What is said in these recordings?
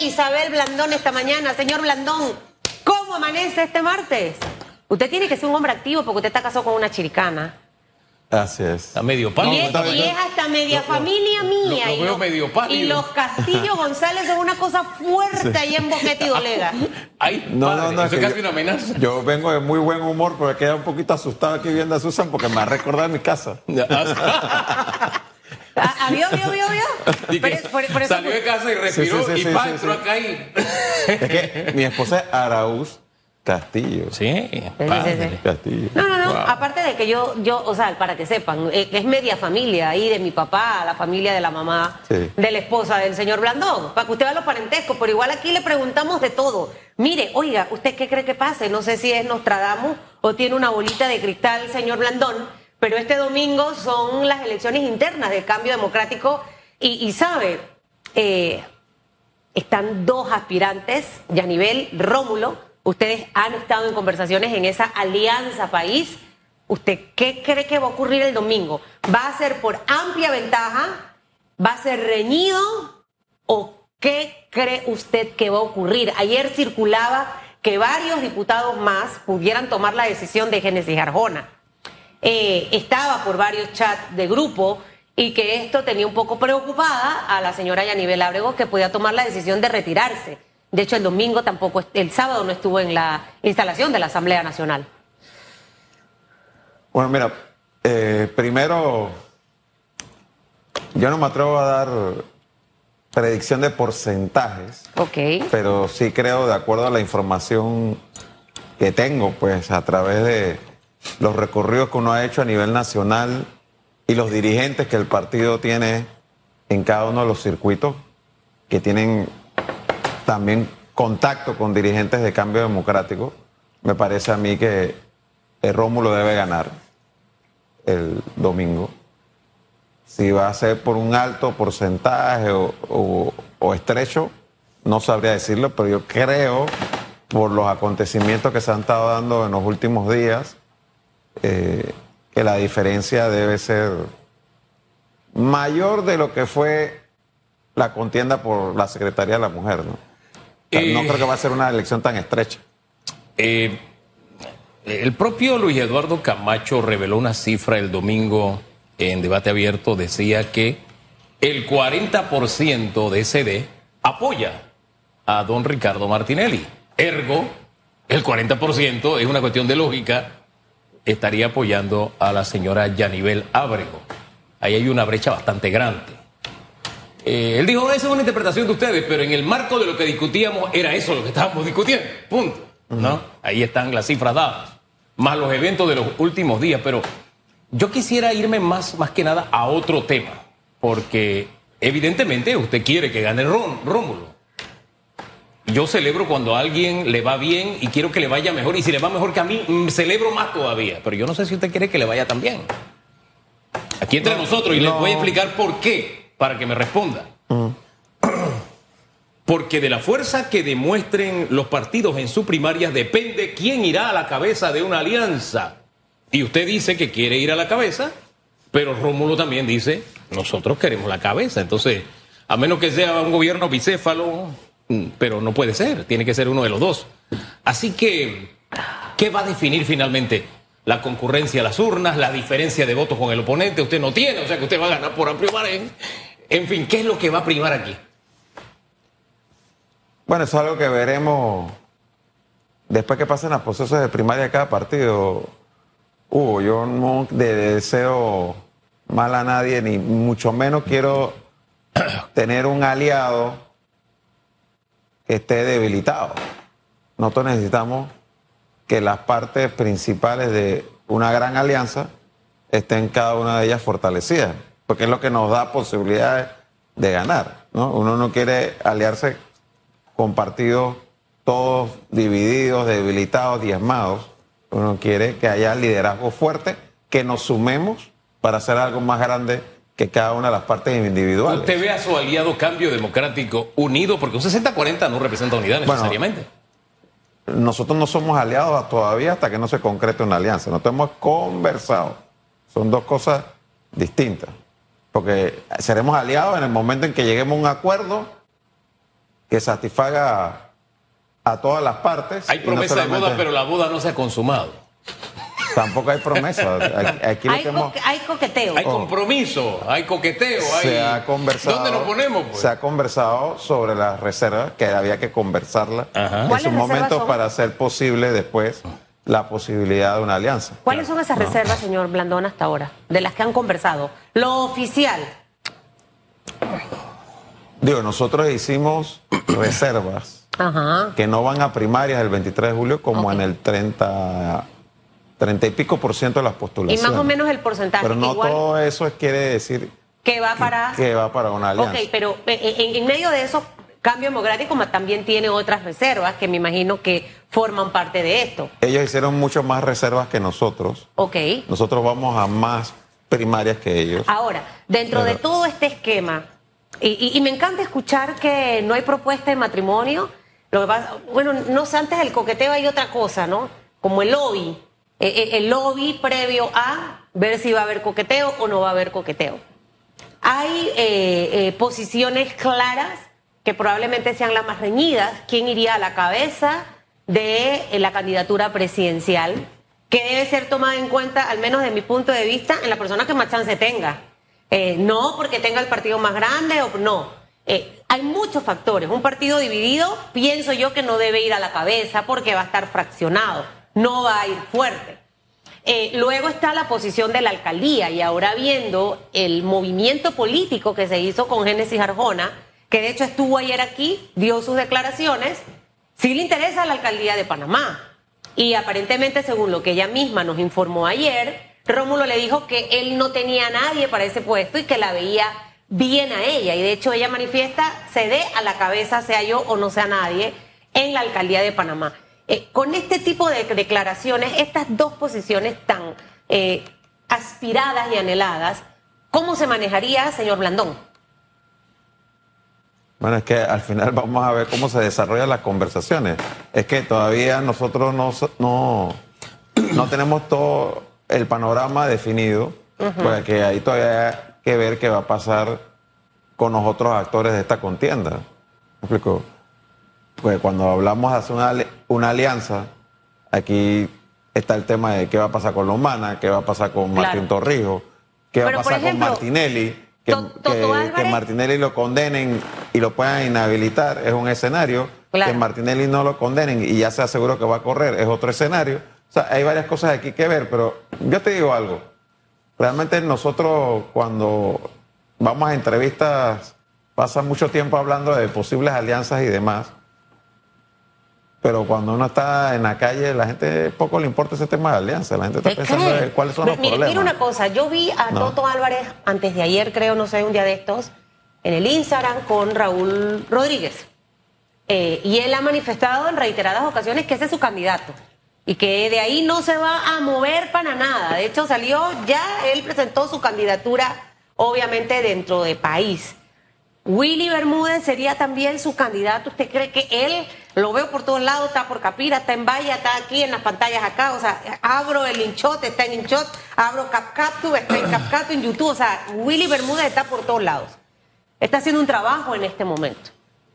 Isabel Blandón esta mañana. Señor Blandón, ¿cómo amanece este martes? Usted tiene que ser un hombre activo porque usted está casado con una chiricana. Así es. Está medio pálido. Y es, y es hasta media familia mía. lo y veo los- medio pálido. Y los Castillo González son una cosa fuerte ahí en Boquete y Dolega. Ay, No, padre, no, no. Eso que es casi yo, una amenaza. yo vengo de muy buen humor porque quedé un poquito asustado aquí viendo a Susan porque me ha recordado mi casa. Ah, ah, ¿Vio, vio, vio, vio? Y que Por- por- por eso- salió de casa y respiró Sí, sí, sí, y sí, pa, sí, entró sí. acá y... Es que mi esposa es Araúz Castillo. Sí, sí, padre. sí. Castillo. No, no, no. Wow. Aparte de que yo, yo, o sea, para que sepan, eh, es media familia ahí de mi papá, la familia de la mamá, Sí. de la esposa del señor Blandón, para que usted vea los parentescos, pero igual aquí le preguntamos de todo. Mire, oiga, ¿usted qué cree que pase? No sé si es Nostradamus o tiene una bolita de cristal, señor Blandón, pero este domingo son las elecciones internas del cambio democrático y, y sabe, eh, están dos aspirantes, Yanivel, Rómulo. Ustedes han estado en conversaciones en esa alianza país. ¿Usted qué cree que va a ocurrir el domingo? ¿Va a ser por amplia ventaja? ¿Va a ser reñido? ¿O qué cree usted que va a ocurrir? Ayer circulaba que varios diputados más pudieran tomar la decisión de Génesis Arjona. Eh, estaba por varios chats de grupo y que esto tenía un poco preocupada a la señora Yanivel Ábrego que podía tomar la decisión de retirarse. De hecho, el domingo tampoco, el sábado no estuvo en la instalación de la Asamblea Nacional. Bueno, mira, eh, primero, yo no me atrevo a dar predicción de porcentajes, Ok. pero sí creo, de acuerdo a la información que tengo, pues a través de los recorridos que uno ha hecho a nivel nacional y los dirigentes que el partido tiene en cada uno de los circuitos, que tienen también contacto con dirigentes de cambio democrático, me parece a mí que el Rómulo debe ganar el domingo. Si va a ser por un alto porcentaje o, o- estrecho, no sabría decirlo, pero yo creo, por los acontecimientos que se han estado dando en los últimos días, eh, que la diferencia debe ser mayor de lo que fue la contienda por la Secretaría de la Mujer. ¿no? No Eh. creo que va a ser una elección tan estrecha. Eh, el propio Luis Eduardo Camacho reveló una cifra el domingo en debate abierto, decía que el 40% de CD apoya a don Ricardo Martinelli. Ergo, el 40% es una cuestión de lógica, estaría apoyando a la señora Yanivel Ábrego. Ahí hay una brecha bastante grande. Eh, él dijo, esa es una interpretación de ustedes, pero en el marco de lo que discutíamos era eso lo que estábamos discutiendo. Punto. ¿No? Ahí están las cifras dadas. Más los eventos de los últimos días. Pero yo quisiera irme más, más que nada a otro tema. Porque evidentemente usted quiere que gane Rómulo. Yo celebro cuando a alguien le va bien y quiero que le vaya mejor. Y si le va mejor que a mí, mm, celebro más todavía. Pero yo no sé si usted quiere que le vaya tan bien. Aquí entre nosotros, y les voy a explicar por qué, para que me responda. Porque de la fuerza que demuestren los partidos en sus primarias depende quién irá a la cabeza de una alianza. Y usted dice que quiere ir a la cabeza, pero Rómulo también dice, nosotros queremos la cabeza. Entonces, a menos que sea un gobierno bicéfalo, mm, pero no puede ser, tiene que ser uno de los dos. Así que, ¿qué va a definir finalmente? La concurrencia a las urnas, la diferencia de votos con el oponente, usted no tiene, o sea que usted va a ganar por amplio margen. En fin, ¿qué es lo que va a primar aquí? Bueno, eso es algo que veremos después que pasen los procesos de primaria de cada partido. Hugo, yo no deseo mal a nadie, ni mucho menos quiero tener un aliado esté debilitado. Nosotros necesitamos que las partes principales de una gran alianza estén cada una de ellas fortalecidas, porque es lo que nos da posibilidades de ganar. ¿no? Uno no quiere aliarse con partidos todos divididos, debilitados, diezmados. Uno quiere que haya liderazgo fuerte, que nos sumemos para hacer algo más grande que cada una de las partes individuales. ¿Usted ve a su aliado Cambio Democrático unido? Porque un 60-40 no representa unidad Bueno, necesariamente. Nosotros no somos aliados todavía hasta que no se concrete una alianza. Nosotros hemos conversado. Son dos cosas distintas. Porque seremos aliados en el momento en que lleguemos a un acuerdo que satisfaga a, todas las partes. Hay no promesa de boda, pero la boda no se ha consumado. Tampoco hay promesa. Aquí, aquí lo Hay, que hemos- co- hay coqueteo. Hay compromiso, hay coqueteo, hay... se ha conversado. ¿Dónde nos ponemos? Pues? Se ha conversado sobre las reservas, que había que conversarla Ajá. en ¿Cuáles su momento son? para hacer posible después la posibilidad de una alianza. ¿Cuáles son esas reservas, señor Blandón, hasta ahora? De las que han conversado. Lo oficial. Digo, nosotros hicimos reservas Ajá. que no van a primarias el 23 de julio como en el 30, 30 y pico por ciento de las Y postulaciones. más o menos el porcentaje. Pero no igual todo eso es- quiere decir que va para. que va para una alianza. Ok, pero eh, en, en medio de eso, Cambio Democrático también tiene otras reservas que me imagino que forman parte de esto. Ellos hicieron mucho más reservas que nosotros. Ok. Nosotros vamos a más primarias que ellos. Ahora, dentro de todo este esquema, y, y- y me encanta escuchar que no hay propuesta de matrimonio. Lo que pasa, bueno, no sé, antes del coqueteo hay otra cosa, ¿no? Como el lobby. Eh, eh, el lobby previo a ver si va a haber coqueteo o no va a haber coqueteo. Hay eh, posiciones claras que probablemente sean las más reñidas. ¿Quién iría a la cabeza de la candidatura presidencial? Que debe ser tomada en cuenta, al menos de mi punto de vista, en la persona que más chance tenga. No porque tenga el partido más grande o no. Hay muchos factores. Un partido dividido, pienso yo que no debe ir a la cabeza porque va a estar fraccionado, no va a ir fuerte. Eh, luego está la posición de la alcaldía y ahora viendo el movimiento político que se hizo con Génesis Arjona, que de hecho estuvo ayer aquí, dio sus declaraciones, sí le interesa a la alcaldía de Panamá. Y aparentemente, según lo que ella misma nos informó ayer, Rómulo le dijo que él no tenía a nadie para ese puesto y que la veía bien a ella. Y de hecho ella manifiesta, se dé a la cabeza, sea yo o no sea nadie, en la alcaldía de Panamá. Eh, con este tipo de declaraciones, estas dos posiciones tan eh, aspiradas y anheladas, ¿cómo se manejaría, señor Blandón? Bueno, es que al final vamos a ver cómo se desarrollan las conversaciones. Es que todavía nosotros no, no, no tenemos todo el panorama definido, porque hay todavía que ver qué va a pasar con los otros actores de esta contienda. ¿Me explico? Pues cuando hablamos de hacer una, una alianza, aquí está el tema de qué va a pasar con Lomana, qué va a pasar con Claro. Martín Torrijos, qué va a pasar ejemplo, con Martinelli, que, To- que- Martinelli lo condenen y lo puedan inhabilitar, es un escenario. Claro. Que Martinelli no lo condenen y ya se aseguró que va a correr, es otro escenario. O sea, hay varias cosas aquí que ver, pero yo te digo algo. Realmente nosotros cuando vamos a entrevistas pasa mucho tiempo hablando de posibles alianzas y demás. Pero cuando uno está en la calle, la gente poco le importa ese tema de alianza. La gente está ¿Te pensando en cuáles son los mira, problemas. Mira una cosa, yo vi a No. Toto Álvarez antes de ayer, creo, no sé, un día de estos, en el Instagram con Raúl Rodríguez. Eh, y él ha manifestado en reiteradas ocasiones que ese es su candidato y que de ahí no se va a mover para nada. De hecho, salió ya, él presentó su candidatura, obviamente, dentro de país. Willy Bermúdez sería también su candidato. ¿Usted cree que él, lo veo por todos lados, está por Capira, está en Valla, está aquí en las pantallas acá? O sea, abro el Inshot, está en Inshot, abro CapCapTube, está en CapCapTube en YouTube. O sea, Willy Bermúdez está por todos lados. Está haciendo un trabajo en este momento.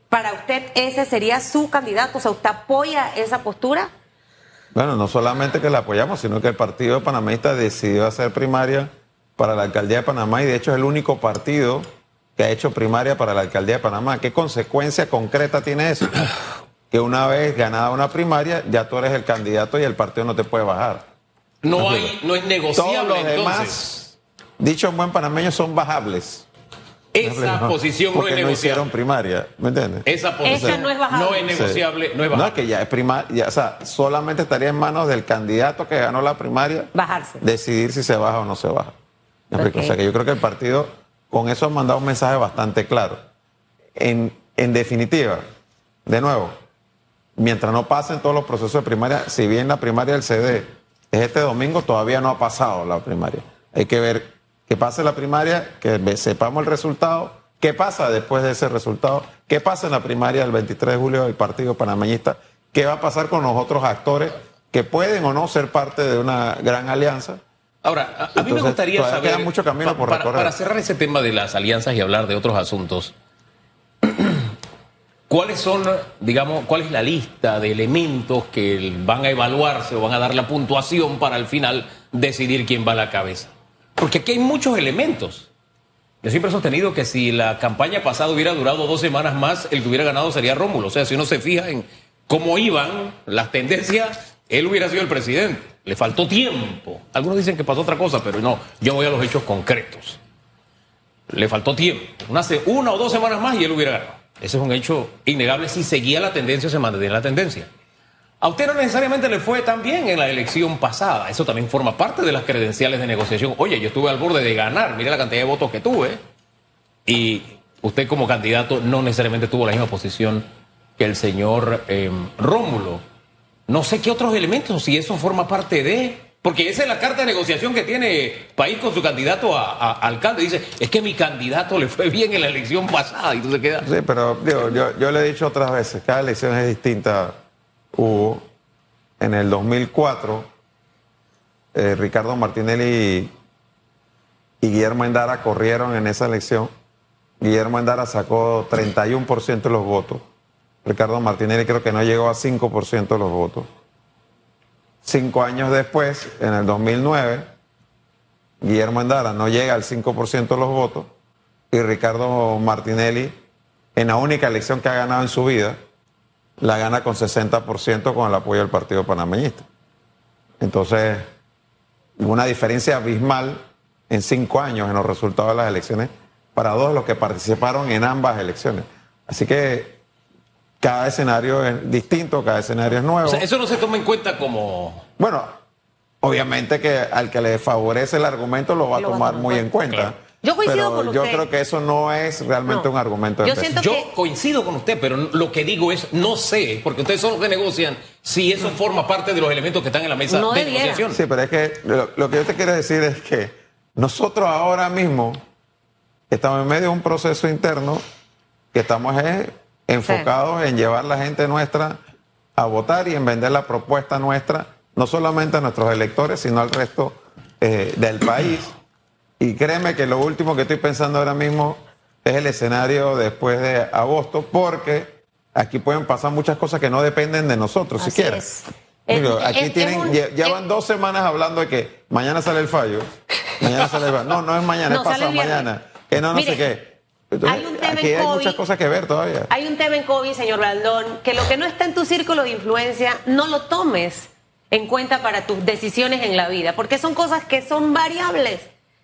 Para usted, ese sería su candidato. O sea, ¿usted apoya esa postura? Bueno, no solamente que la apoyamos, sino que el Partido Panameísta decidió hacer primaria para la alcaldía de Panamá y de hecho es el único partido que ha hecho primaria para la alcaldía de Panamá. ¿Qué consecuencia concreta tiene eso? Que una vez ganada una primaria, ya tú eres el candidato y el partido no te puede bajar. No hay, no es Todos negociable los entonces. demás, dicho en buen panameño, son bajables. Esa No, posición no es no hicieron negociable. primaria, ¿me entiendes? Esa posición Esa no es bajable. no es negociable, no es bajable. que ya es primaria, o sea, solamente estaría en manos del candidato que ganó la primaria Bajarse. decidir si se baja o no se baja. O sea, que yo creo que el partido con eso ha mandado un mensaje bastante claro. En, en definitiva, de nuevo, mientras no pasen todos los procesos de primaria, si bien la primaria del CD es este domingo, todavía no ha pasado la primaria. Hay que ver que pase la primaria, que sepamos el resultado, qué pasa después de ese resultado, qué pasa en la primaria del 23 de julio del Partido Panameñista, qué va a pasar con los otros actores que pueden o no ser parte de una gran alianza. Ahora, a, a mí me gustaría saber. queda mucho camino pa- por para, recorrer. para cerrar ese tema de las alianzas y hablar de otros asuntos. ¿cuáles son, digamos, cuál es la lista de elementos que van a evaluarse o van a dar la puntuación para al final decidir quién va a la cabeza? Porque aquí hay muchos elementos. Yo siempre he sostenido que si la campaña pasada hubiera durado dos semanas más, el que hubiera ganado sería Rómulo. O sea, si uno se fija en cómo iban las tendencias, él hubiera sido el presidente. Le faltó tiempo. Algunos dicen que pasó otra cosa, pero no, yo voy a los hechos concretos. Le faltó tiempo. Una, una o dos semanas más y él hubiera ganado. Ese es un hecho innegable. Si seguía la tendencia, se mantenía la tendencia. A usted no necesariamente le fue tan bien en la elección pasada. Eso también forma parte de las credenciales de negociación. Oye, yo estuve al borde de ganar. Mire la cantidad de votos que tuve. Y usted como candidato no necesariamente tuvo la misma posición que el señor eh, Rómulo. No sé qué otros elementos, si eso forma parte de... Porque esa es la carta de negociación que tiene país con su candidato a, alcalde. Dice, es que mi candidato le fue bien en la elección pasada y tú se queda... Sí, pero yo le he dicho otras veces, cada elección es distinta. Hubo en el 2004, eh, Ricardo Martinelli y, y Guillermo Endara corrieron en esa elección. Guillermo Endara sacó 31% de los votos. Ricardo Martinelli creo que no llegó a 5% de los votos. Cinco años después, en el 2009, Guillermo Endara no llega al 5% de los votos y Ricardo Martinelli, en la única elección que ha ganado en su vida, la gana con 60% con el apoyo del Partido Panameñista. Entonces, una diferencia abismal en cinco años en los resultados de las elecciones para dos los que participaron en ambas elecciones. Así que cada escenario es distinto, cada escenario es nuevo. eso no se toma en cuenta como... Bueno, obviamente que al que le favorece el argumento lo va a tomar muy en cuenta. Yo coincido con usted. Yo creo que eso no es realmente un argumento de Yo, yo coincido con usted, pero lo que digo es, no sé, porque ustedes son los que negocian, si eso forma parte de los elementos que están en la mesa de negociación. Sí, pero es que lo, que yo te quiero decir es que nosotros ahora mismo estamos en medio de un proceso interno que estamos enfocados en llevar la gente nuestra a votar y en vender la propuesta nuestra, no solamente a nuestros electores, sino al resto eh, del país. Y créeme que lo último que estoy pensando ahora mismo es el escenario después de agosto, porque aquí pueden pasar muchas cosas que no dependen de nosotros siquiera. aquí tienen, llevan dos semanas hablando de que mañana sale el fallo. Mañana sale el fallo. No, no es mañana, es pasado mañana. Que no, no sé qué hay un tema aquí en hay muchas cosas que ver todavía. Hay un tema en COVID, señor Blandón, que lo que no está en tu círculo de influencia, no lo tomes en cuenta para tus decisiones en la vida, porque son cosas que son variables.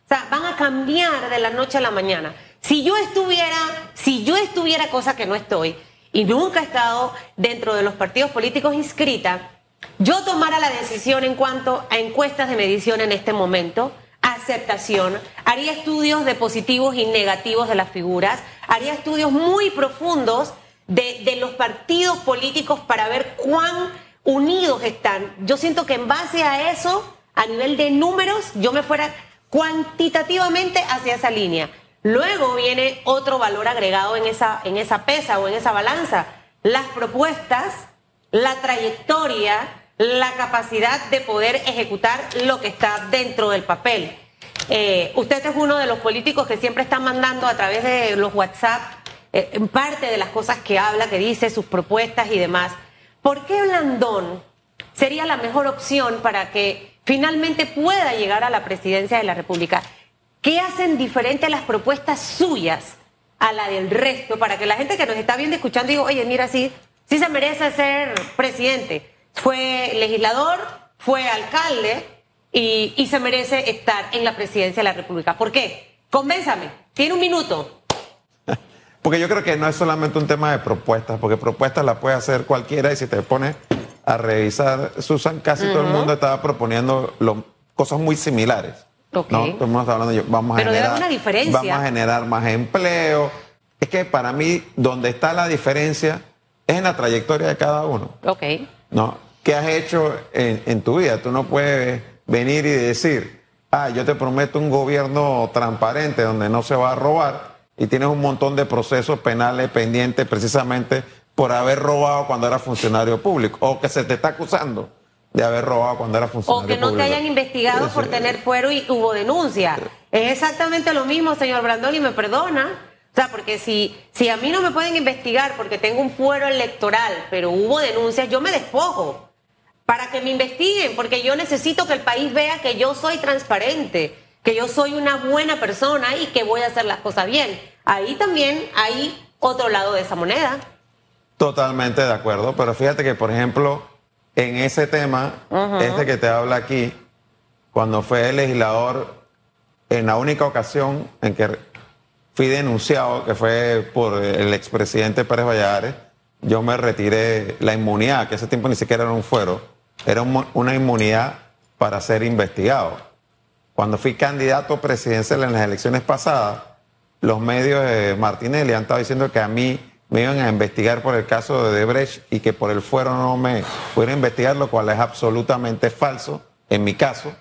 O sea, van a cambiar de la noche a la mañana. Si yo estuviera, si yo estuviera, cosa que no estoy, y nunca he estado dentro de los partidos políticos inscrita, yo tomara la decisión en cuanto a encuestas de medición en este momento, aceptación, haría estudios de positivos y negativos de las figuras, haría estudios muy profundos de, de, los partidos políticos para ver cuán unidos están. Yo siento que en base a eso, a nivel de números, yo me fuera cuantitativamente hacia esa línea. Luego viene otro valor agregado en esa, en esa pesa o en esa balanza, las propuestas, la trayectoria, la capacidad de poder ejecutar lo que está dentro del papel. Eh, usted es uno de los políticos que siempre está mandando a través de los WhatsApp eh, parte de las cosas que habla, que dice, sus propuestas y demás. ¿Por qué Blandón sería la mejor opción para que finalmente pueda llegar a la presidencia de la República? ¿Qué hacen diferente las propuestas suyas a la del resto para que la gente que nos está viendo escuchando diga, oye, mira, sí, sí se merece ser presidente? Fue legislador, fue alcalde y, se merece estar en la presidencia de la República. ¿Por qué? Convénzame, tiene un minuto. Porque yo creo que no es solamente un tema de propuestas, porque propuestas las puede hacer cualquiera y si te pones a revisar, Susan, casi todo el mundo estaba proponiendo cosas muy similares. Okay. ¿no? hablando, vamos a generar, una diferencia. Vamos a generar más empleo. Es que para mí, donde está la diferencia es en la trayectoria de cada uno. Ok. ¿No? ¿Qué has hecho en, tu vida? Tú no puedes venir y decir, ah, yo te prometo un gobierno transparente donde no se va a robar y tienes un montón de procesos penales pendientes precisamente por haber robado cuando era funcionario público o que se te está acusando de haber robado cuando era funcionario público. O que no te hayan investigado por tener fuero y hubo denuncia. Es exactamente lo mismo, señor Brandón, y me perdona, O sea, porque si, si a mí no me pueden investigar porque tengo un fuero electoral, pero hubo denuncias, yo me despojo para que me investiguen, porque yo necesito que el país vea que yo soy transparente, que yo soy una buena persona y que voy a hacer las cosas bien. Ahí también hay otro lado de esa moneda. Totalmente de acuerdo, pero fíjate que, por ejemplo, en ese tema, este que te habla aquí, cuando fue legislador, en la única ocasión en que fui denunciado, que fue por el expresidente Pérez Valladares, yo me retiré la inmunidad, que ese tiempo ni siquiera era un fuero, era una inmunidad para ser investigado. Cuando fui candidato presidencial en las elecciones pasadas, los medios de Martinelli han estado diciendo que a mí me iban a investigar por el caso de Debrecht y que por el fuero no me pudieron investigar, lo cual es absolutamente falso en mi caso.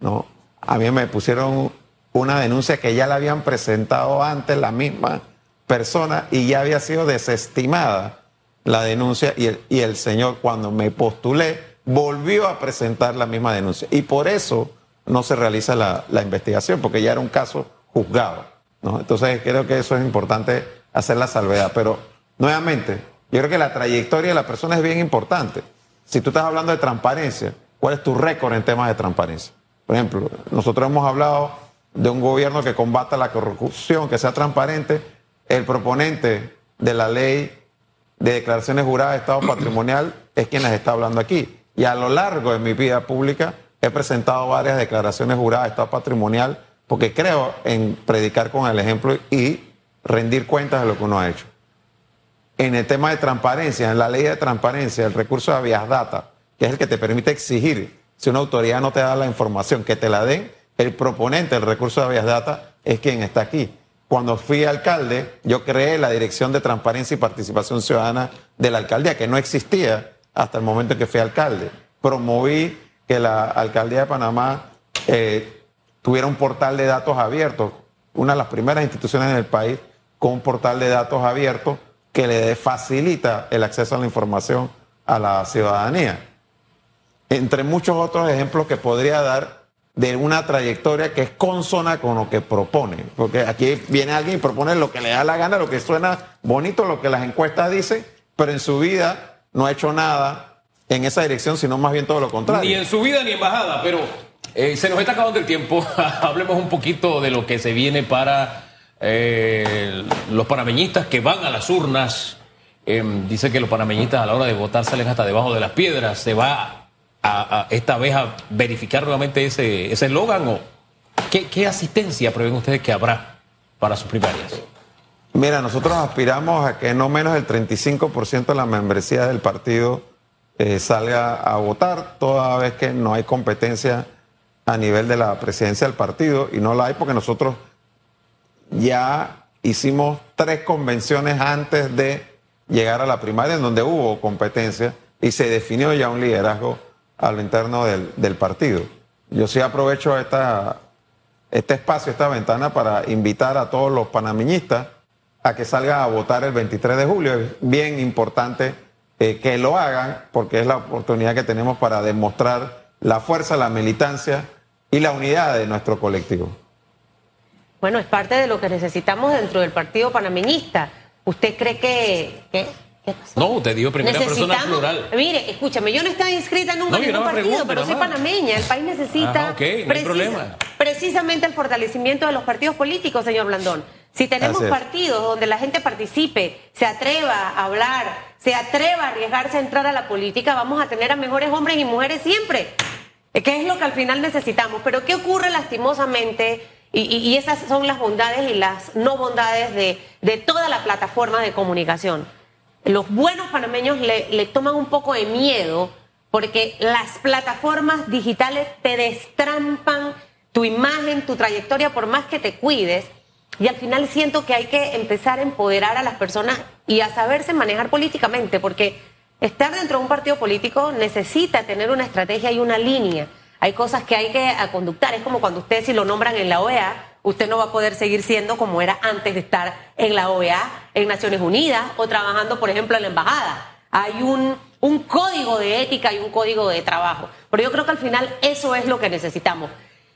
¿no? A mí me pusieron una denuncia que ya la habían presentado antes la misma persona y ya había sido desestimada la denuncia y el, y el señor cuando me postulé volvió a presentar la misma denuncia. Y por eso no se realiza la, investigación, porque ya era un caso juzgado. ¿no? Entonces creo que eso es importante hacer la salvedad. Pero nuevamente, yo creo que la trayectoria de la persona es bien importante. Si tú estás hablando de transparencia, ¿cuál es tu récord en temas de transparencia? Por ejemplo, nosotros hemos hablado de un gobierno que combata la corrupción, que sea transparente. El proponente de la ley de declaraciones juradas de Estado patrimonial es quien les está hablando aquí. Y a lo largo de mi vida pública he presentado varias declaraciones juradas de Estado patrimonial porque creo en predicar con el ejemplo y rendir cuentas de lo que uno ha hecho. En el tema de transparencia, en la ley de transparencia, el recurso de habeas data, que es el que te permite exigir, si una autoridad no te da la información, que te la den, el proponente del recurso de habeas data es quien está aquí. Cuando fui alcalde, yo creé la Dirección de Transparencia y Participación Ciudadana de la alcaldía, que no existía hasta el momento en que fui alcalde. Promoví que la alcaldía de Panamá eh, tuviera un portal de datos abiertos, una de las primeras instituciones en el país con un portal de datos abiertos que le facilita el acceso a la información a la ciudadanía. Entre muchos otros ejemplos que podría dar de una trayectoria que es consona con lo que propone. Porque aquí viene alguien y propone lo que le da la gana, lo que suena bonito, lo que las encuestas dicen, pero en su vida no ha hecho nada en esa dirección, sino más bien todo lo contrario. Ni en su vida ni en bajada, pero eh, se nos está acabando el tiempo. Hablemos un poquito de lo que se viene para eh, los panameñistas que van a las urnas. Em, dice que los panameñistas a la hora de votar salen hasta debajo de las piedras. ¿Se va a, esta vez a verificar nuevamente ese eslogan o qué, qué asistencia prevén ustedes que habrá para sus primarias? Mira, nosotros aspiramos a que no menos del 35% de la membresía del partido eh, salga a votar, toda vez que no hay competencia a nivel de la presidencia del partido, y no la hay porque nosotros ya hicimos tres convenciones antes de llegar a la primaria en donde hubo competencia y se definió ya un liderazgo al interno del, del partido. Yo sí aprovecho esta, este espacio, esta ventana para invitar a todos los panameñistas a que salgan a votar el 23 de julio. Es bien importante eh, que lo hagan porque es la oportunidad que tenemos para demostrar la fuerza, la militancia y la unidad de nuestro colectivo. Bueno, es parte de lo que necesitamos dentro del Partido Panameñista. ¿Usted cree que... ¿Qué No, usted dijo primera persona plural. Mire, escúchame, yo no estaba inscrita nunca en ningún partido, pero soy panameña. El país necesita precisamente el fortalecimiento de los partidos políticos, señor Blandón. Si tenemos partidos donde la gente participe, se atreva a hablar, se atreva a arriesgarse a entrar a la política, vamos a tener a mejores hombres y mujeres siempre, que es lo que al final necesitamos. Pero ¿qué ocurre lastimosamente? Y, esas son las bondades y las no bondades de, de toda la plataforma de comunicación. Los buenos panameños le, le toman un poco de miedo porque las plataformas digitales te destrampan tu imagen, tu trayectoria, por más que te cuides y al final siento que hay que empezar a empoderar a las personas y a saberse manejar políticamente, porque estar dentro de un partido político necesita tener una estrategia y una línea. Hay cosas que hay que conductar. Es como cuando usted si lo nombran en la OEA, usted no va a poder seguir siendo como era antes de estar en la OEA, en Naciones Unidas o trabajando, por ejemplo, en la embajada. Hay un, un código de ética y un código de trabajo. Pero yo creo que al final eso es lo que necesitamos.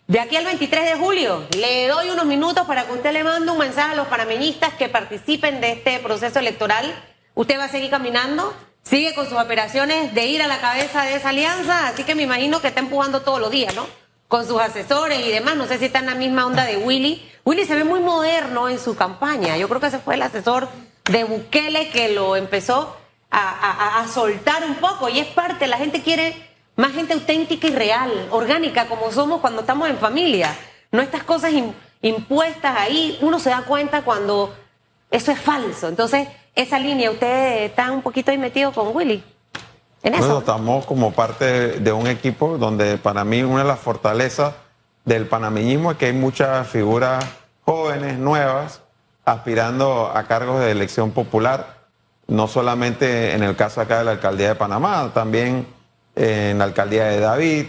De aquí al 23 de julio, le doy unos minutos para que usted le mande un mensaje a los panameñistas que participen de este proceso electoral. Usted va a seguir caminando, sigue con sus operaciones de ir a la cabeza de esa alianza, así que me imagino que está empujando todos los días, ¿no? Con sus asesores y demás. No sé si está en la misma onda de Willy. Willy se ve muy moderno en su campaña. Yo creo que ese fue el asesor de Bukele que lo empezó a, soltar un poco y es parte, la gente quiere más gente auténtica y real, orgánica, como somos cuando estamos en familia. No estas cosas im- impuestas ahí, uno se da cuenta cuando eso es falso. Entonces, esa línea, usted está un poquito ahí metido con Willy. En eso. estamos como parte de un equipo donde para mí una de las fortalezas del panameñismo es que hay muchas figuras jóvenes, nuevas, aspirando a cargos de elección popular, no solamente en el caso acá de la alcaldía de Panamá, también en la alcaldía de David,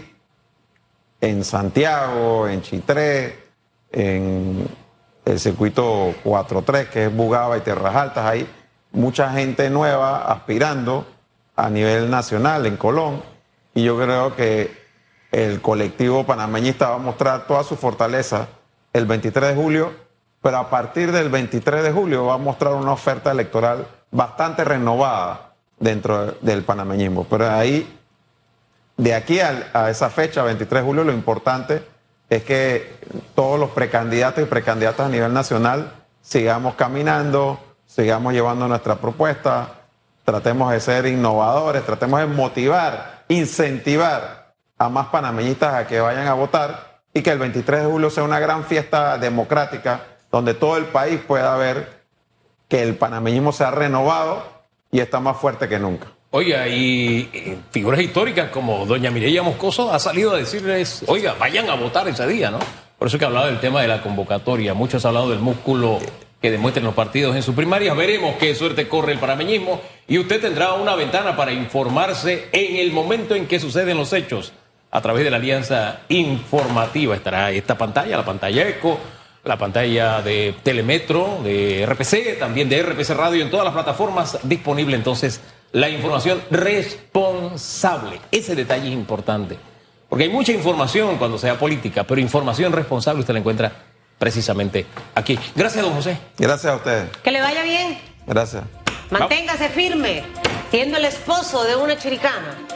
en Santiago, en Chitré, en el circuito 4-3, que es Bugaba y Tierras Altas. Hay mucha gente nueva aspirando a nivel nacional en Colón. Y yo creo que el colectivo panameñista va a mostrar toda su fortaleza el 23 de julio, pero a partir del 23 de julio va a mostrar una oferta electoral bastante renovada dentro del panameñismo. Pero ahí de aquí al- a, esa fecha, 23 de julio, lo importante es que todos los precandidatos y precandidatas a nivel nacional sigamos caminando, sigamos llevando nuestra propuesta, tratemos de ser innovadores, tratemos de motivar, incentivar a más panameñistas a que vayan a votar y que el 23 de julio sea una gran fiesta democrática donde todo el país pueda ver que el panameñismo se ha renovado y está más fuerte que nunca. Oiga, y eh, figuras históricas como doña Mireya Moscoso ha salido a decirles, oiga, vayan a votar ese día, ¿no? Por eso que hablaba del tema de la convocatoria. Muchos han hablado del músculo que demuestren los partidos en sus primarias. Veremos qué suerte corre el panameñismo y usted tendrá una ventana para informarse en el momento en que suceden los hechos. A través de la alianza informativa estará esta pantalla, la pantalla ECO, la pantalla de Telemetro, de RPC, también de RPC Radio, en todas las plataformas disponible entonces la información responsable. Ese detalle es importante, porque hay mucha información cuando sea política, pero información responsable usted la encuentra precisamente aquí. Gracias, don José. Gracias a ustedes. Que le vaya bien. Gracias. Manténgase firme, siendo el esposo de una chiricana.